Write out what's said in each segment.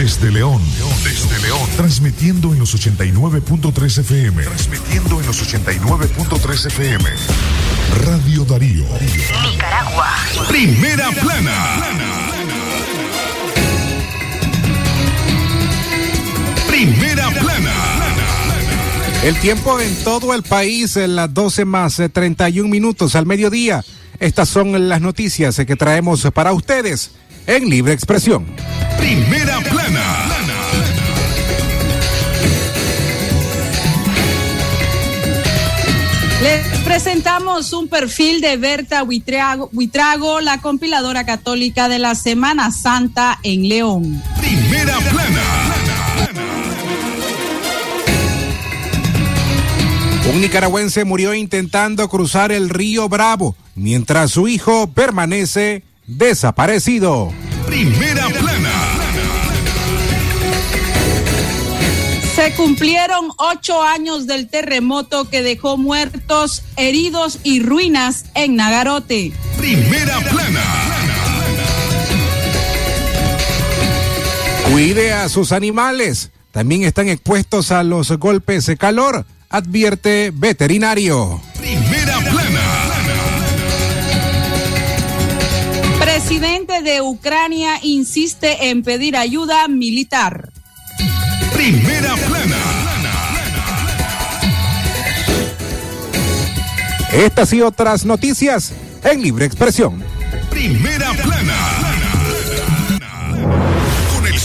Desde León. Desde León. Transmitiendo en los 89.3 FM. Transmitiendo en los 89.3 FM. Radio Darío. Nicaragua. Primera plana. Primera plana. El tiempo en todo el país en las 12 más 31 minutos al mediodía. Estas son las noticias que traemos para ustedes en Libre Expresión. Primera plana. Les presentamos un perfil de Berta Huitrago, Huitrago, la compiladora católica de la Semana Santa en León. Primera plana. Un nicaragüense murió intentando cruzar el río Bravo, mientras su hijo permanece desaparecido. Primera plana. Se cumplieron ocho años del terremoto que dejó muertos, heridos y ruinas en Nagarote. Primera plana. Cuide a sus animales. También están expuestos a los golpes de calor, advierte veterinario. Primera plana. Presidente de Ucrania insiste en pedir ayuda militar. Primera plana. Estas y otras noticias en Libre Expresión. Primera plana.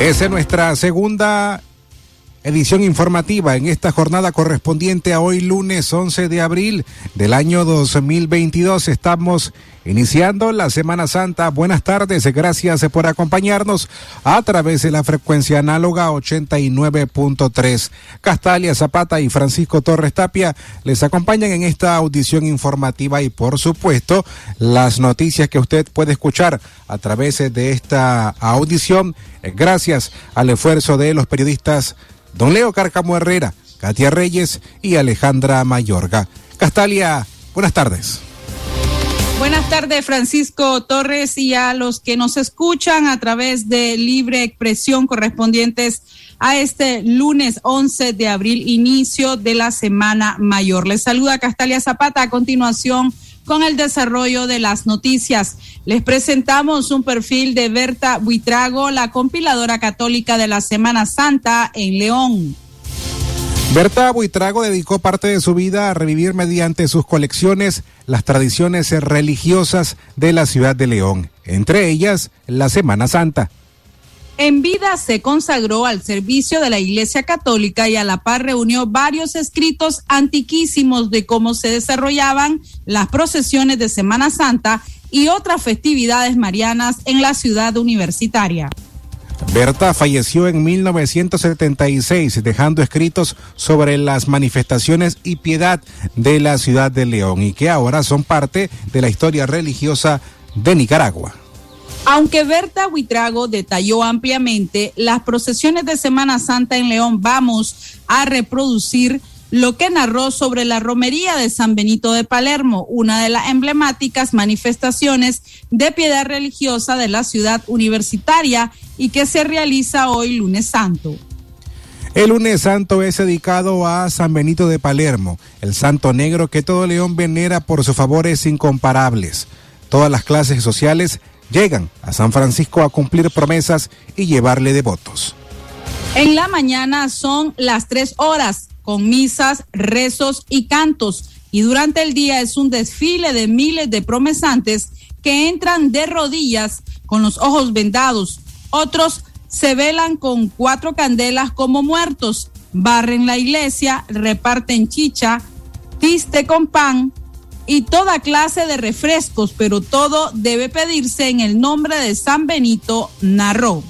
Esa es nuestra segunda edición informativa en esta jornada correspondiente a hoy lunes 11 de abril del año 2022. Estamos iniciando la Semana Santa. Buenas tardes, gracias por acompañarnos a través de la frecuencia análoga 89.3. Castalia Zapata y Francisco Torres Tapia les acompañan en esta audición informativa y por supuesto las noticias que usted puede escuchar a través de esta audición gracias al esfuerzo de los periodistas Don Leo Cárcamo Herrera, Katia Reyes y Alejandra Mayorga. Castalia, buenas tardes. Buenas tardes, Francisco Torres, y a los que nos escuchan a través de libre expresión correspondientes a este lunes 11 de abril, inicio de la Semana Mayor. Les saluda Castalia Zapata a continuación con el desarrollo de las noticias. Les presentamos un perfil de Berta Buitrago, la compiladora católica de la Semana Santa en León. Berta Buitrago dedicó parte de su vida a revivir mediante sus colecciones las tradiciones religiosas de la ciudad de León, entre ellas la Semana Santa. En vida se consagró al servicio de la Iglesia Católica y a la par reunió varios escritos antiquísimos de cómo se desarrollaban las procesiones de Semana Santa y otras festividades marianas en la ciudad universitaria. Berta falleció en 1976 dejando escritos sobre las manifestaciones y piedad de la ciudad de León y que ahora son parte de la historia religiosa de Nicaragua. Aunque Berta Huitrago detalló ampliamente las procesiones de Semana Santa en León, vamos a reproducir lo que narró sobre la romería de San Benito de Palermo, una de las emblemáticas manifestaciones de piedad religiosa de la ciudad universitaria y que se realiza hoy lunes santo. El lunes santo es dedicado a San Benito de Palermo, el santo negro que todo león venera por sus favores incomparables. Todas las clases sociales llegan a San Francisco a cumplir promesas y llevarle devotos. En la mañana son las tres horas con misas, rezos y cantos. Y durante el día es un desfile de miles de promesantes que entran de rodillas con los ojos vendados. Otros se velan con cuatro candelas como muertos, barren la iglesia, reparten chicha, piste con pan y toda clase de refrescos, pero todo debe pedirse en el nombre de San Benito, narró.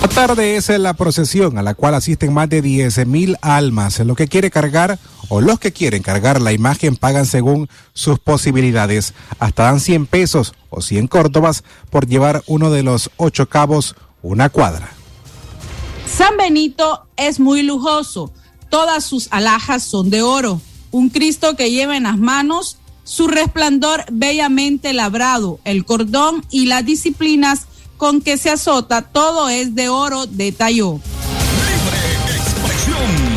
La tarde es la procesión a la cual asisten más de 10 mil almas. Lo que quiere cargar o los que quieren cargar la imagen pagan según sus posibilidades. Hasta dan 100 pesos o 100 córdobas por llevar uno de los ocho cabos una cuadra. San Benito es muy lujoso. Todas sus alhajas son de oro. Un Cristo que lleva en las manos su resplandor bellamente labrado, el cordón y las disciplinas con que se azota, todo es de oro, detalló. Libre expresión.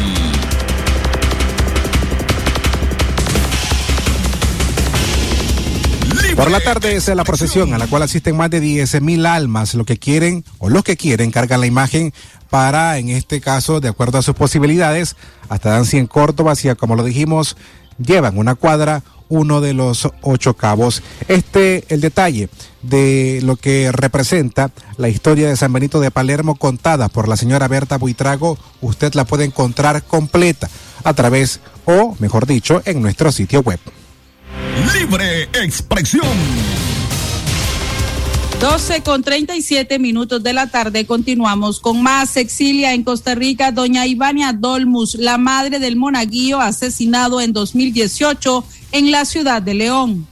Por la tarde es la procesión a la cual asisten más de 10 mil almas. Lo que quieren o los que quieren cargan la imagen para, en este caso, de acuerdo a sus posibilidades, hasta dan 100 Córdobas y, como lo dijimos, llevan una cuadra uno de los ocho cabos. Este, el detalle de lo que representa la historia de San Benito de Palermo contada por la señora Berta Buitrago, usted la puede encontrar completa a través, o mejor dicho, en nuestro sitio web. Libre expresión. 12 con 37 minutos de la tarde continuamos con más. Exilia en Costa Rica, doña Ivania Dolmus, la madre del monaguillo asesinado en 2018 en la ciudad de León.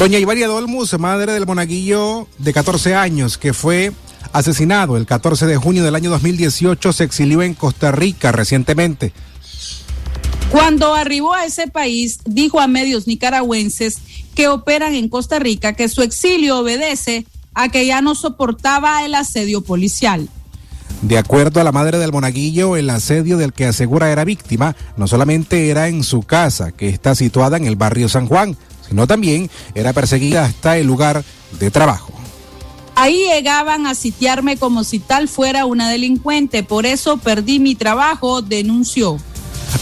Doña Ivania Dolmus, madre del monaguillo de 14 años que fue asesinado el 14 de junio del año 2018, se exilió en Costa Rica recientemente. Cuando arribó a ese país, dijo a medios nicaragüenses que operan en Costa Rica que su exilio obedece a que ya no soportaba el asedio policial. De acuerdo a la madre del monaguillo, el asedio del que asegura era víctima no solamente era en su casa, que está situada en el barrio San Juan, sino también era perseguida hasta el lugar de trabajo. Ahí llegaban a sitiarme como si tal fuera una delincuente, por eso perdí mi trabajo, denunció.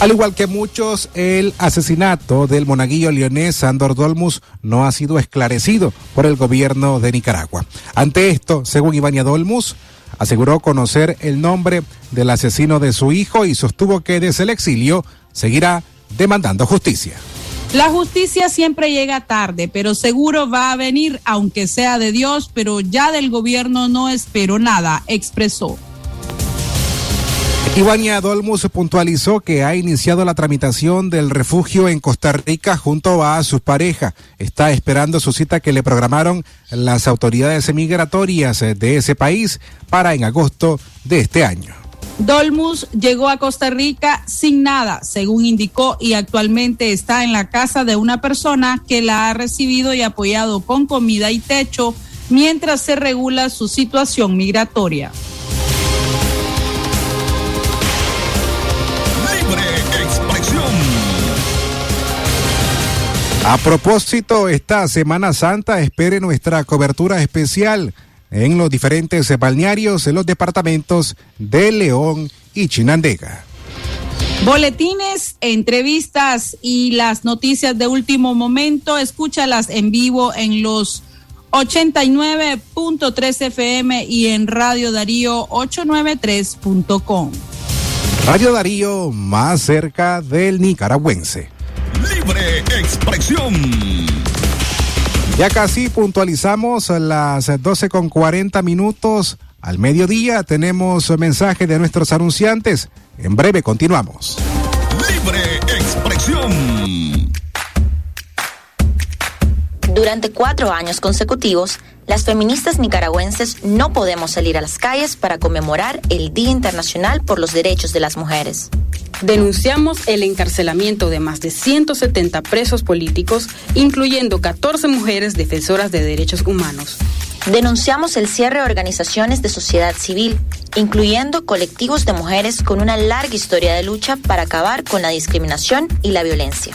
Al igual que muchos, el asesinato del monaguillo leonés Sandor Dolmus no ha sido esclarecido por el gobierno de Nicaragua. Ante esto, según Ivania Dolmus, aseguró conocer el nombre del asesino de su hijo y sostuvo que desde el exilio seguirá demandando justicia. La justicia siempre llega tarde, pero seguro va a venir, aunque sea de Dios, pero ya del gobierno no espero nada, expresó. Ivania Dolmus puntualizó que ha iniciado la tramitación del refugio en Costa Rica junto a su pareja. Está esperando su cita que le programaron las autoridades migratorias de ese país para en agosto de este año. Dolmus llegó a Costa Rica sin nada, según indicó, y actualmente está en la casa de una persona que la ha recibido y apoyado con comida y techo mientras se regula su situación migratoria. A propósito, esta Semana Santa espere nuestra cobertura especial en los diferentes balnearios en los departamentos de León y Chinandega. Boletines, entrevistas y las noticias de último momento, escúchalas en vivo en los 89.3 FM y en Radio Darío 893.com. Radio Darío más cerca del nicaragüense. Libre expresión. Ya casi puntualizamos las 12 con 40 minutos. Al mediodía tenemos mensaje de nuestros anunciantes. En breve continuamos. Libre expresión. Durante cuatro años consecutivos, las feministas nicaragüenses no podemos salir a las calles para conmemorar el Día Internacional por los Derechos de las Mujeres. Denunciamos el encarcelamiento de más de 170 presos políticos, incluyendo 14 mujeres defensoras de derechos humanos. Denunciamos el cierre de organizaciones de sociedad civil, incluyendo colectivos de mujeres con una larga historia de lucha para acabar con la discriminación y la violencia.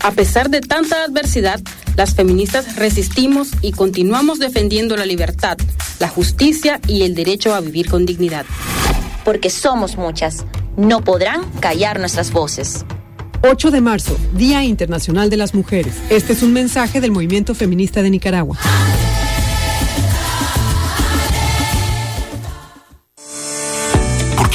A pesar de tanta adversidad, las feministas resistimos y continuamos defendiendo la libertad, la justicia y el derecho a vivir con dignidad. Porque somos muchas, no podrán callar nuestras voces. 8 de marzo, Día Internacional de las Mujeres. Este es un mensaje del movimiento feminista de Nicaragua.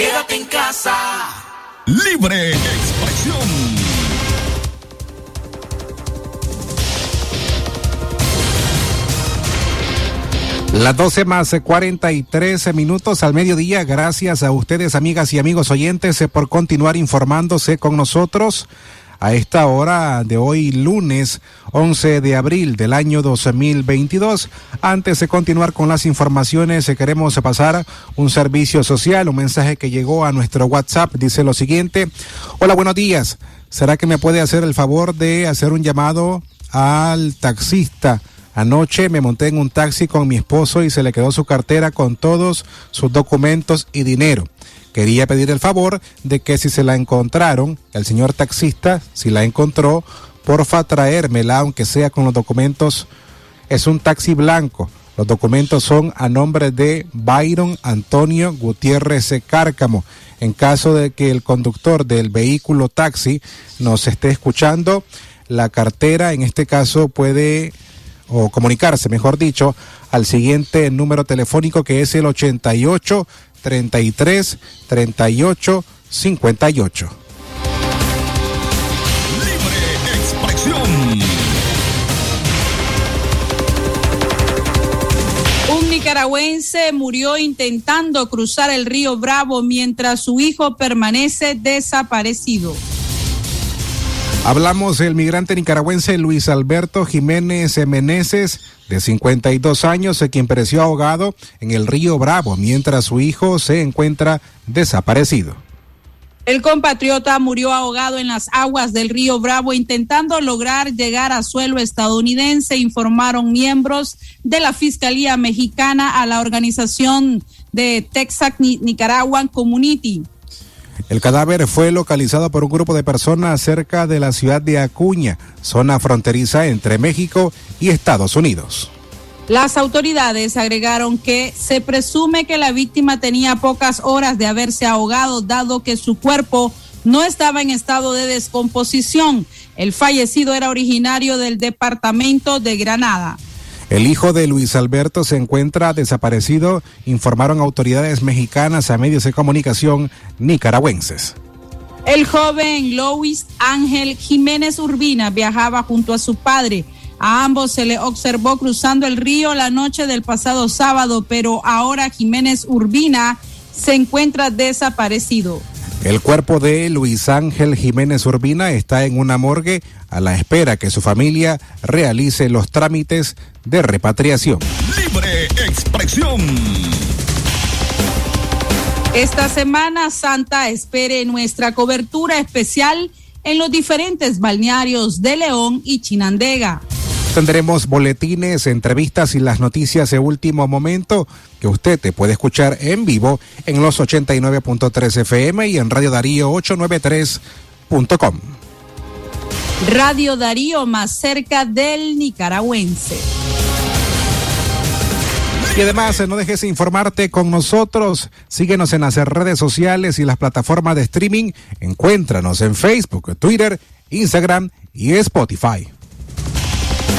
Quédate en casa. Libre expresión. Las 12 más 43 minutos al mediodía. Gracias a ustedes, amigas y amigos oyentes, eh, por continuar informándose con nosotros a esta hora de hoy, lunes 11 de abril del año 2022. Antes de continuar con las informaciones, eh, queremos pasar un servicio social, un mensaje que llegó a nuestro WhatsApp. Dice lo siguiente. Hola, buenos días. ¿Será que me puede hacer el favor de hacer un llamado al taxista? Anoche me monté en un taxi con mi esposo y se le quedó su cartera con todos sus documentos y dinero. Quería pedir el favor de que si se la encontraron, el señor taxista, si la encontró, porfa traérmela, aunque sea con los documentos. Es un taxi blanco. Los documentos son a nombre de Byron Antonio Gutiérrez Cárcamo. En caso de que el conductor del vehículo taxi nos esté escuchando, la cartera en este caso puede o comunicarse, mejor dicho, al siguiente número telefónico que es el 88 33 38 58. Libre expresión. Un nicaragüense murió intentando cruzar el río Bravo mientras su hijo permanece desaparecido. Hablamos del migrante nicaragüense Luis Alberto Jiménez Meneses, de 52 años, quien pereció ahogado en el río Bravo mientras su hijo se encuentra desaparecido. El compatriota murió ahogado en las aguas del río Bravo intentando lograr llegar a suelo estadounidense, informaron miembros de la Fiscalía Mexicana a la organización de Texas Nicaraguan Community. El cadáver fue localizado por un grupo de personas cerca de la ciudad de Acuña, zona fronteriza entre México y Estados Unidos. Las autoridades agregaron que se presume que la víctima tenía pocas horas de haberse ahogado, dado que su cuerpo no estaba en estado de descomposición. El fallecido era originario del departamento de Granada. El hijo de Luis Alberto se encuentra desaparecido, informaron autoridades mexicanas a medios de comunicación nicaragüenses. El joven Luis Ángel Jiménez Urbina viajaba junto a su padre. A ambos se le observó cruzando el río la noche del pasado sábado, pero ahora Jiménez Urbina se encuentra desaparecido. El cuerpo de Luis Ángel Jiménez Urbina está en una morgue a la espera que su familia realice los trámites de repatriación. Libre expresión. Esta Semana Santa espere nuestra cobertura especial en los diferentes balnearios de León y Chinandega. Tendremos boletines, entrevistas y las noticias de último momento que usted te puede escuchar en vivo en los 89.3 FM y en Radio Darío 893.com. Radio Darío más cerca del nicaragüense. Y además, no dejes de informarte con nosotros. Síguenos en las redes sociales y las plataformas de streaming. Encuéntranos en Facebook, Twitter, Instagram y Spotify.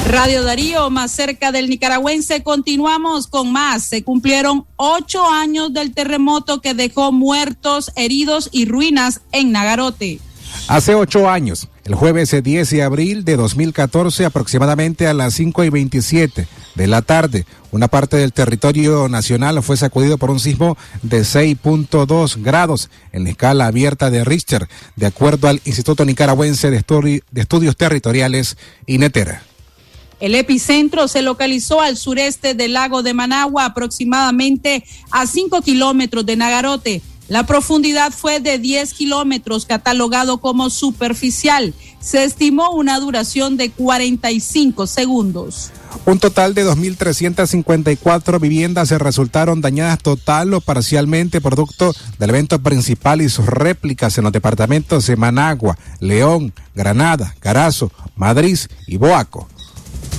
Radio Darío, más cerca del nicaragüense, continuamos con más. Se cumplieron ocho años del terremoto que dejó muertos, heridos y ruinas en Nagarote. Hace ocho años, el jueves 10 de abril de 2014, aproximadamente a las 5 y 27 de la tarde, una parte del territorio nacional fue sacudido por un sismo de 6.2 grados en la escala abierta de Richter, de acuerdo al Instituto Nicaragüense de, Estudios Territoriales, INETER. El epicentro se localizó al sureste del lago de Managua, aproximadamente a 5 kilómetros de Nagarote. La profundidad fue de 10 kilómetros, catalogado como superficial. Se estimó una duración de 45 segundos. Un total de 2.354 viviendas se resultaron dañadas total o parcialmente producto del evento principal y sus réplicas en los departamentos de Managua, León, Granada, Carazo, Madrid y Boaco.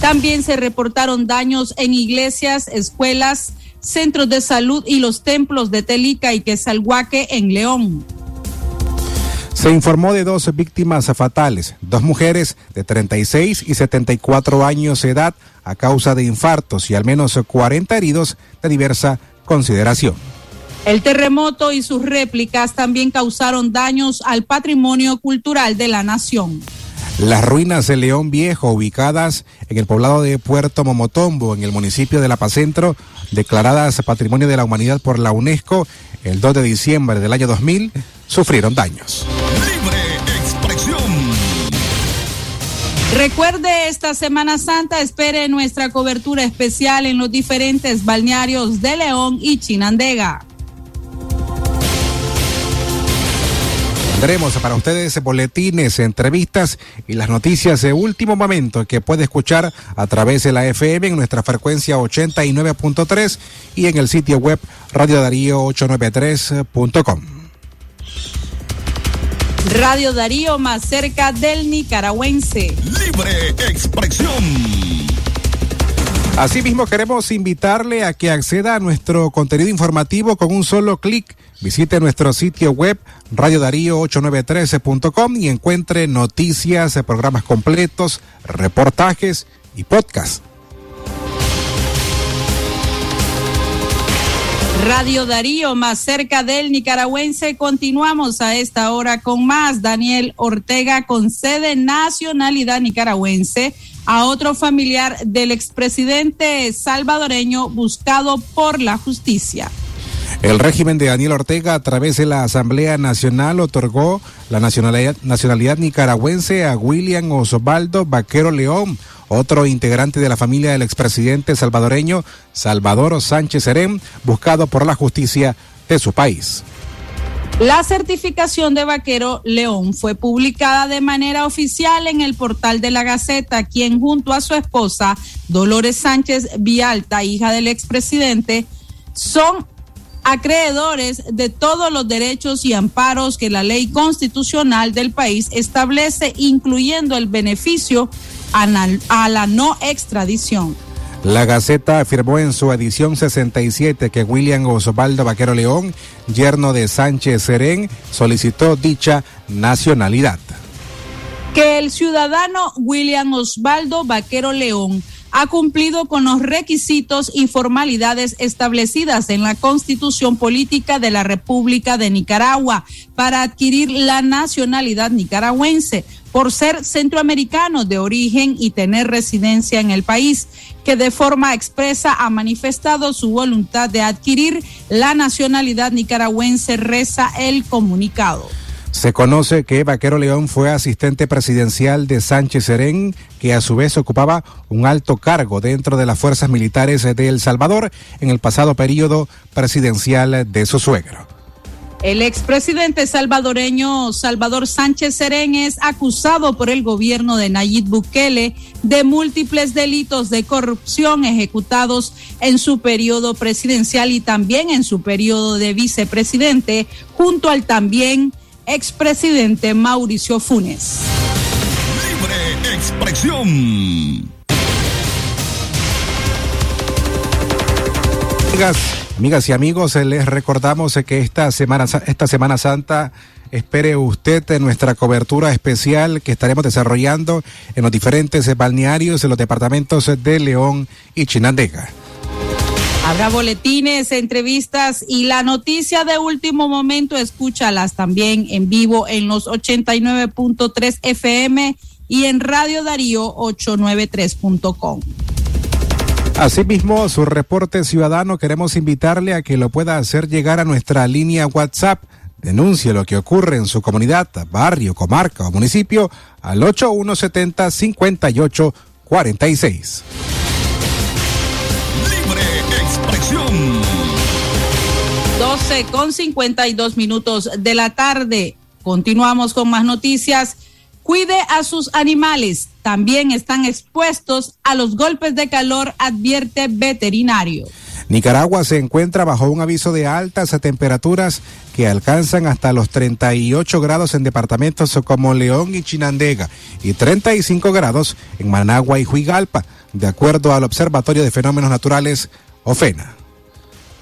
También se reportaron daños en iglesias, escuelas, centros de salud y los templos de Telica y Quesalhuaque en León. Se informó de dos víctimas fatales, dos mujeres de 36 y 74 años de edad a causa de infartos y al menos 40 heridos de diversa consideración. El terremoto y sus réplicas también causaron daños al patrimonio cultural de la nación. Las ruinas de León Viejo, ubicadas en el poblado de Puerto Momotombo, en el municipio de La Paz declaradas Patrimonio de la Humanidad por la UNESCO el 2 de diciembre del año 2000, sufrieron daños. Libre expresión. Recuerde esta Semana Santa, espere nuestra cobertura especial en los diferentes balnearios de León y Chinandega. Tendremos para ustedes boletines, entrevistas y las noticias de último momento que puede escuchar a través de la FM en nuestra frecuencia 89.3 y en el sitio web radiodarío893.com. Radio Darío más cerca del nicaragüense. Libre expresión. Asimismo, queremos invitarle a que acceda a nuestro contenido informativo con un solo clic. Visite nuestro sitio web radiodarío893.com y encuentre noticias, programas completos, reportajes y podcasts. Radio Darío, más cerca del nicaragüense. Continuamos a esta hora con más. Daniel Ortega concede nacionalidad nicaragüense a otro familiar del expresidente salvadoreño buscado por la justicia. El régimen de Daniel Ortega, a través de la Asamblea Nacional, otorgó la nacionalidad, nicaragüense a William Osvaldo Vaquero León, otro integrante de la familia del expresidente salvadoreño Salvador Sánchez Serén, buscado por la justicia de su país. La certificación de Vaquero León fue publicada de manera oficial en el portal de la Gaceta, quien junto a su esposa, Dolores Sánchez Vialta, hija del expresidente, son acreedores de todos los derechos y amparos que la ley constitucional del país establece, incluyendo el beneficio a la no extradición. La Gaceta afirmó en su edición 67 que William Osvaldo Vaquero León, yerno de Sánchez Serén, solicitó dicha nacionalidad. Que el ciudadano William Osvaldo Vaquero León ha cumplido con los requisitos y formalidades establecidas en la Constitución Política de la República de Nicaragua para adquirir la nacionalidad nicaragüense por ser centroamericano de origen y tener residencia en el país, que de forma expresa ha manifestado su voluntad de adquirir la nacionalidad nicaragüense, reza el comunicado. Se conoce que Vaquero León fue asistente presidencial de Sánchez Serén, que a su vez ocupaba un alto cargo dentro de las fuerzas militares de El Salvador en el pasado periodo presidencial de su suegro. El expresidente salvadoreño Salvador Sánchez Serén es acusado por el gobierno de Nayib Bukele de múltiples delitos de corrupción ejecutados en su periodo presidencial y también en su periodo de vicepresidente, junto al también expresidente Mauricio Funes. Libre expresión. Amigas y amigos, les recordamos que esta semana, esta semana Santa espere usted nuestra cobertura especial que estaremos desarrollando en los diferentes balnearios en los departamentos de León y Chinandega. Habrá boletines, entrevistas y la noticia de último momento, escúchalas también en vivo en los 89.3 FM y en Radio Darío 893.com. Asimismo, su reporte ciudadano queremos invitarle a que lo pueda hacer llegar a nuestra línea WhatsApp. Denuncie lo que ocurre en su comunidad, barrio, comarca o municipio al 8170-5846. Libre expresión. 12 con 52 minutos de la tarde. Continuamos con más noticias. Cuide a sus animales. También están expuestos a los golpes de calor, advierte veterinario. Nicaragua se encuentra bajo un aviso de altas temperaturas que alcanzan hasta los 38 grados en departamentos como León y Chinandega y 35 grados en Managua y Huigalpa, de acuerdo al Observatorio de Fenómenos Naturales, OFENA.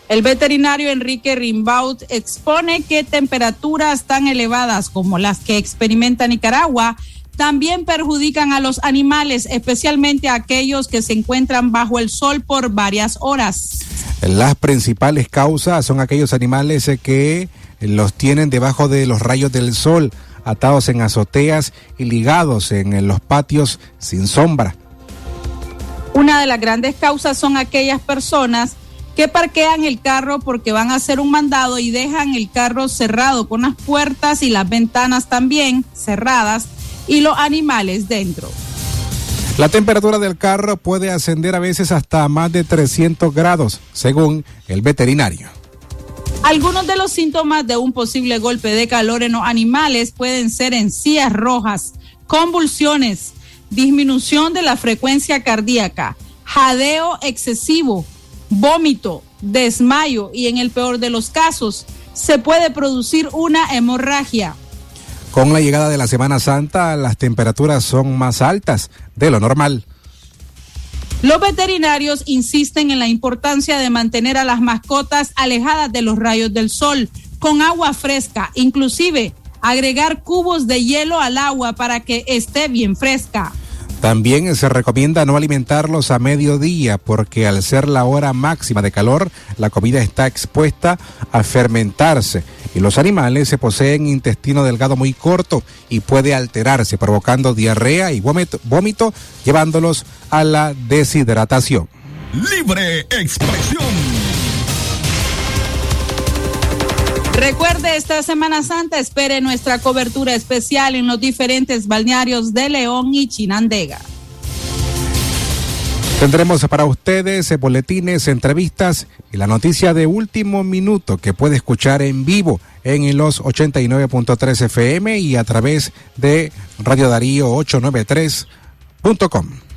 El veterinario Enrique Rimbaud expone que temperaturas tan elevadas como las que experimenta Nicaragua también perjudican a los animales, especialmente a aquellos que se encuentran bajo el sol por varias horas. Las principales causas son aquellos animales que los tienen debajo de los rayos del sol, atados en azoteas y ligados en los patios sin sombra. Una de las grandes causas son aquellas personas que parquean el carro porque van a hacer un mandado y dejan el carro cerrado con las puertas y las ventanas también cerradas y los animales dentro. La temperatura del carro puede ascender a veces hasta más de 300 grados, según el veterinario. Algunos de los síntomas de un posible golpe de calor en los animales pueden ser encías rojas, convulsiones, disminución de la frecuencia cardíaca, jadeo excesivo, vómito, desmayo y en el peor de los casos se puede producir una hemorragia. Con la llegada de la Semana Santa, las temperaturas son más altas de lo normal. Los veterinarios insisten en la importancia de mantener a las mascotas alejadas de los rayos del sol, con agua fresca, inclusive agregar cubos de hielo al agua para que esté bien fresca. También se recomienda no alimentarlos a mediodía porque al ser la hora máxima de calor, la comida está expuesta a fermentarse y los animales se poseen intestino delgado muy corto y puede alterarse provocando diarrea y vómito, vómito llevándolos a la deshidratación. Libre expresión. Recuerde, esta Semana Santa espere nuestra cobertura especial en los diferentes balnearios de León y Chinandega. Tendremos para ustedes boletines, entrevistas y la noticia de último minuto que puede escuchar en vivo en los 89.3 FM y a través de Radio Darío 893.com.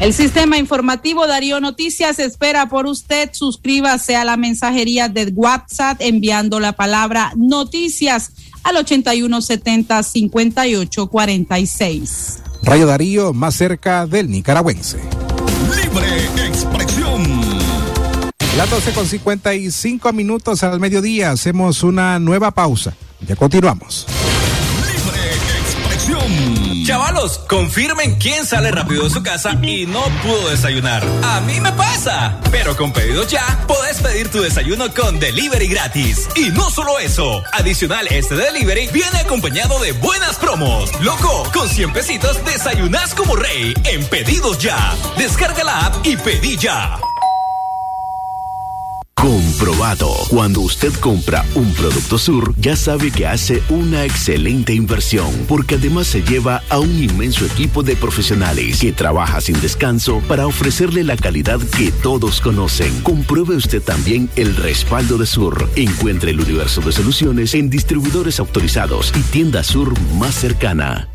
El sistema informativo Darío Noticias espera por usted. Suscríbase a la mensajería de WhatsApp enviando la palabra noticias al 8170-5846. Radio Darío más cerca del nicaragüense. Libre expresión. Las 12 con 55 minutos al mediodía. Hacemos una nueva pausa. Ya continuamos. Libre expresión. Chavalos, confirmen quién sale rápido de su casa y no pudo desayunar. A mí me pasa. Pero con pedido ya, podés pedir tu desayuno con delivery gratis. Y no solo eso, adicional este delivery viene acompañado de buenas promos. Loco, con 100 pesitos desayunas como rey en pedidos ya. Descarga la app y pedí ya. Comprobado. Cuando usted compra un producto Sur, ya sabe que hace una excelente inversión, porque además se lleva a un inmenso equipo de profesionales que trabaja sin descanso para ofrecerle la calidad que todos conocen. Compruebe usted también el respaldo de Sur. Encuentre el universo de soluciones en distribuidores autorizados y tienda Sur más cercana.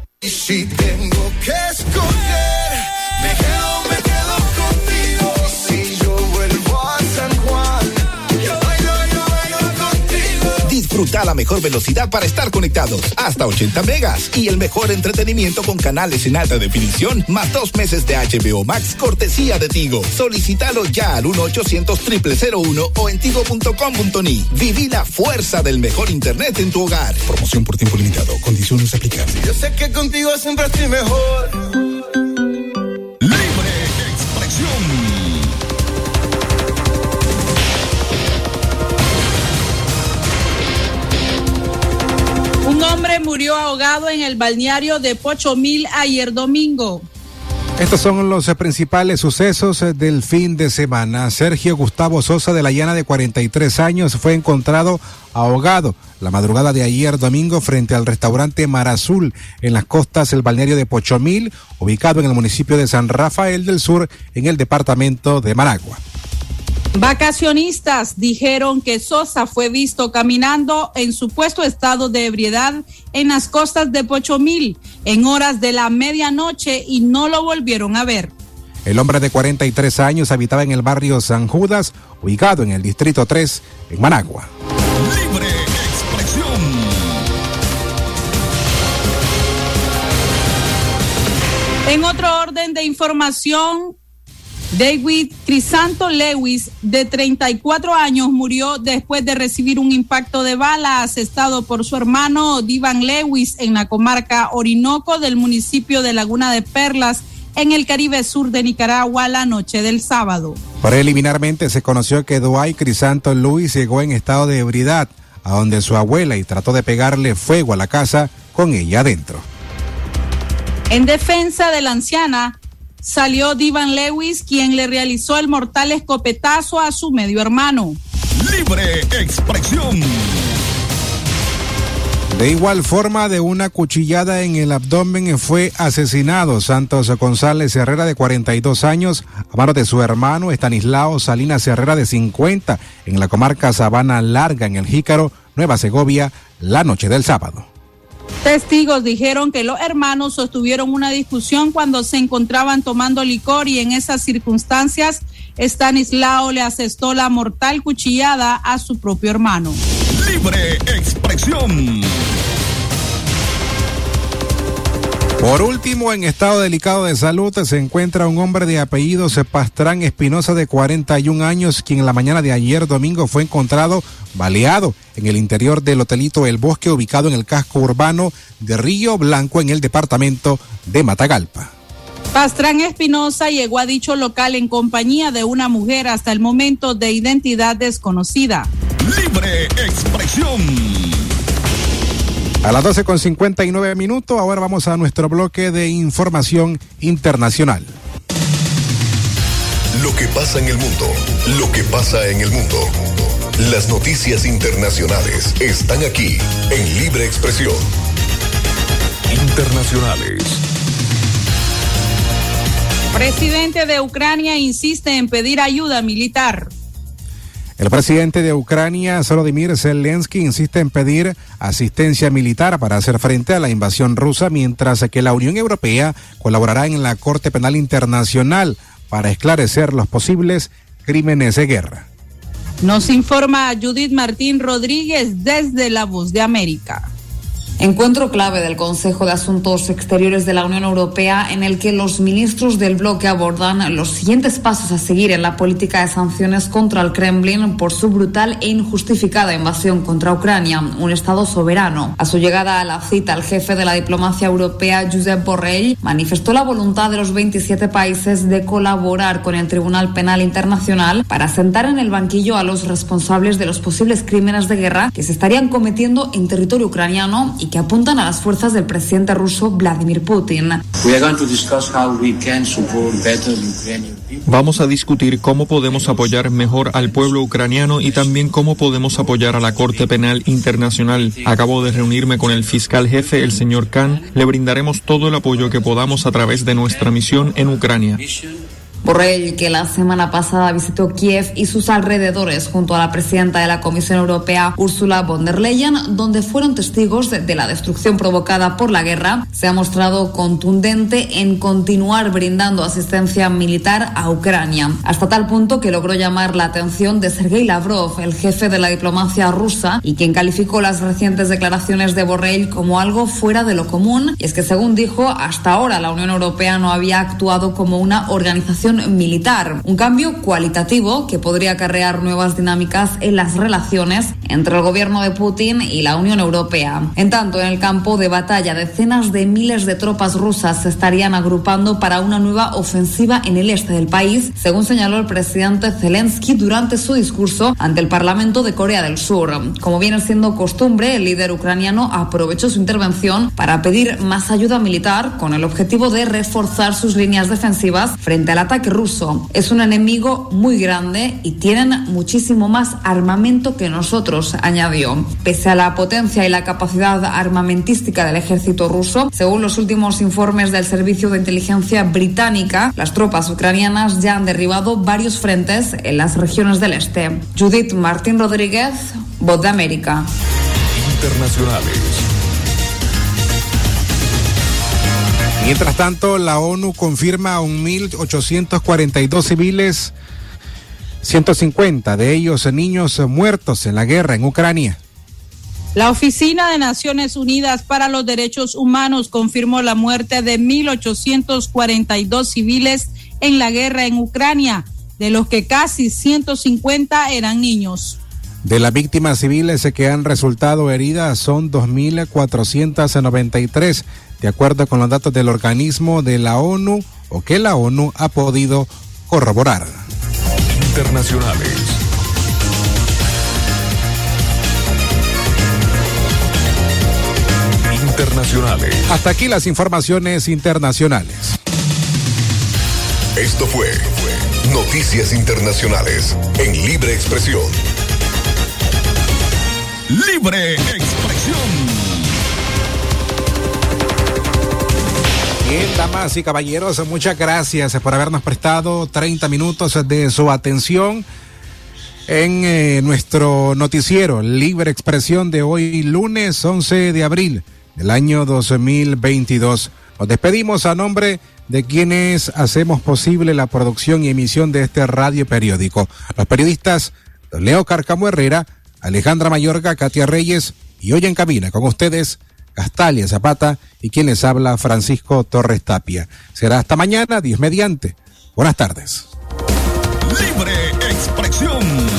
Disfruta la mejor velocidad para estar conectados, hasta 80 megas y el mejor entretenimiento con canales en alta definición, más dos meses de HBO Max cortesía de Tigo. Solicítalo ya al 1-800-0001 o en tigo.com.ni. Viví la fuerza del mejor internet en tu hogar. Promoción por tiempo limitado. Condiciones aplicables. Yo sé que contigo siempre estoy mejor. Un hombre murió ahogado en el balneario de Pochomil ayer domingo. Estos son los principales sucesos del fin de semana. Sergio Gustavo Sosa de la Llana, de 43 años, fue encontrado ahogado la madrugada de ayer domingo frente al restaurante Mar Azul en las costas del balneario de Pochomil, ubicado en el municipio de San Rafael del Sur, en el departamento de Managua. Vacacionistas dijeron que Sosa fue visto caminando en supuesto estado de ebriedad en las costas de Pochomil en horas de la medianoche y no lo volvieron a ver. El hombre de 43 años habitaba en el barrio San Judas, ubicado en el distrito 3, en Managua. Libre expresión. En otro orden de información, David Crisanto Lewis, de 34 años, murió después de recibir un impacto de bala asestado por su hermano Divan Lewis en la comarca Orinoco del municipio de Laguna de Perlas, en el Caribe Sur de Nicaragua, la noche del sábado. Preliminarmente se conoció que Dwight Crisanto Lewis llegó en estado de ebriedad a donde su abuela y trató de pegarle fuego a la casa con ella adentro. En defensa de la anciana, salió Divan Lewis, quien le realizó el mortal escopetazo a su medio hermano. Libre expresión. De igual forma, de una cuchillada en el abdomen fue asesinado Santos González Herrera, de 42 años, a manos de su hermano Estanislao Salinas Herrera, de 50, en la comarca Sabana Larga, en el Jícaro, Nueva Segovia, la noche del sábado. Testigos dijeron que los hermanos sostuvieron una discusión cuando se encontraban tomando licor y en esas circunstancias Stanislao le asestó la mortal cuchillada a su propio hermano. Libre expresión. Por último, en estado delicado de salud se encuentra un hombre de apellidos Pastrán Espinosa de 41 años, quien en la mañana de ayer domingo fue encontrado baleado en el interior del hotelito El Bosque, ubicado en el casco urbano de Río Blanco, en el departamento de Matagalpa. Pastrán Espinosa llegó a dicho local en compañía de una mujer hasta el momento de identidad desconocida. Libre expresión. A las 12 con 59 minutos, ahora vamos a nuestro bloque de información internacional. Lo que pasa en el mundo, lo que pasa en el mundo. Las noticias internacionales están aquí en Libre Expresión. Internacionales. Presidente de Ucrania insiste en pedir ayuda militar. El presidente de Ucrania, Volodymyr Zelensky, insiste en pedir asistencia militar para hacer frente a la invasión rusa, mientras que la Unión Europea colaborará en la Corte Penal Internacional para esclarecer los posibles crímenes de guerra. Nos informa Judith Martín Rodríguez desde La Voz de América. Encuentro clave del Consejo de Asuntos Exteriores de la Unión Europea en el que los ministros del bloque abordan los siguientes pasos a seguir en la política de sanciones contra el Kremlin por su brutal e injustificada invasión contra Ucrania, un Estado soberano. A su llegada a la cita, el jefe de la diplomacia europea, Josep Borrell, manifestó la voluntad de los 27 países de colaborar con el Tribunal Penal Internacional para sentar en el banquillo a los responsables de los posibles crímenes de guerra que se estarían cometiendo en territorio ucraniano y que apuntan a las fuerzas del presidente ruso Vladimir Putin. Vamos a discutir cómo podemos apoyar mejor al pueblo ucraniano y también cómo podemos apoyar a la Corte Penal Internacional. Acabo de reunirme con el fiscal jefe, el señor Khan. Le brindaremos todo el apoyo que podamos a través de nuestra misión en Ucrania. Borrell, que la semana pasada visitó Kiev y sus alrededores junto a la presidenta de la Comisión Europea, Ursula von der Leyen, donde fueron testigos de, la destrucción provocada por la guerra, se ha mostrado contundente en continuar brindando asistencia militar a Ucrania, hasta tal punto que logró llamar la atención de Sergei Lavrov, el jefe de la diplomacia rusa, y quien calificó las recientes declaraciones de Borrell como algo fuera de lo común. Y es que, según dijo, hasta ahora la Unión Europea no había actuado como una organización militar, un cambio cualitativo que podría acarrear nuevas dinámicas en las relaciones entre el gobierno de Putin y la Unión Europea. En tanto, en el campo de batalla, decenas de miles de tropas rusas se estarían agrupando para una nueva ofensiva en el este del país, según señaló el presidente Zelensky durante su discurso ante el Parlamento de Corea del Sur. Como viene siendo costumbre, el líder ucraniano aprovechó su intervención para pedir más ayuda militar con el objetivo de reforzar sus líneas defensivas frente al ataque ruso. Es un enemigo muy grande y tienen muchísimo más armamento que nosotros, añadió. Pese a la potencia y la capacidad armamentística del ejército ruso, según los últimos informes del Servicio de Inteligencia británica, las tropas ucranianas ya han derribado varios frentes en las regiones del este. Judith Martín Rodríguez, Voz de América. Internacionales. Mientras tanto, la ONU confirma a 1.842 civiles, 150 de ellos niños muertos en la guerra en Ucrania. La Oficina de Naciones Unidas para los Derechos Humanos confirmó la muerte de 1.842 civiles en la guerra en Ucrania, de los que casi 150 eran niños. De las víctimas civiles que han resultado heridas son 2.493, de acuerdo con los datos del organismo de la ONU o que la ONU ha podido corroborar. Internacionales. Internacionales. Hasta aquí las informaciones internacionales. Esto fue Noticias Internacionales en Libre Expresión. Libre Expresión. Damas y caballeros, muchas gracias por habernos prestado 30 minutos de su atención en eh, nuestro noticiero Libre Expresión de hoy, lunes 11 de abril del año 2022. Nos despedimos a nombre de quienes hacemos posible la producción y emisión de este radio periódico. Los periodistas Leo Carcamo Herrera, Alejandra Mayorga, Katia Reyes y hoy en cabina con ustedes Castalia Zapata y quien les habla Francisco Torres Tapia. Será hasta mañana, Dios mediante. Buenas tardes. Libre expresión.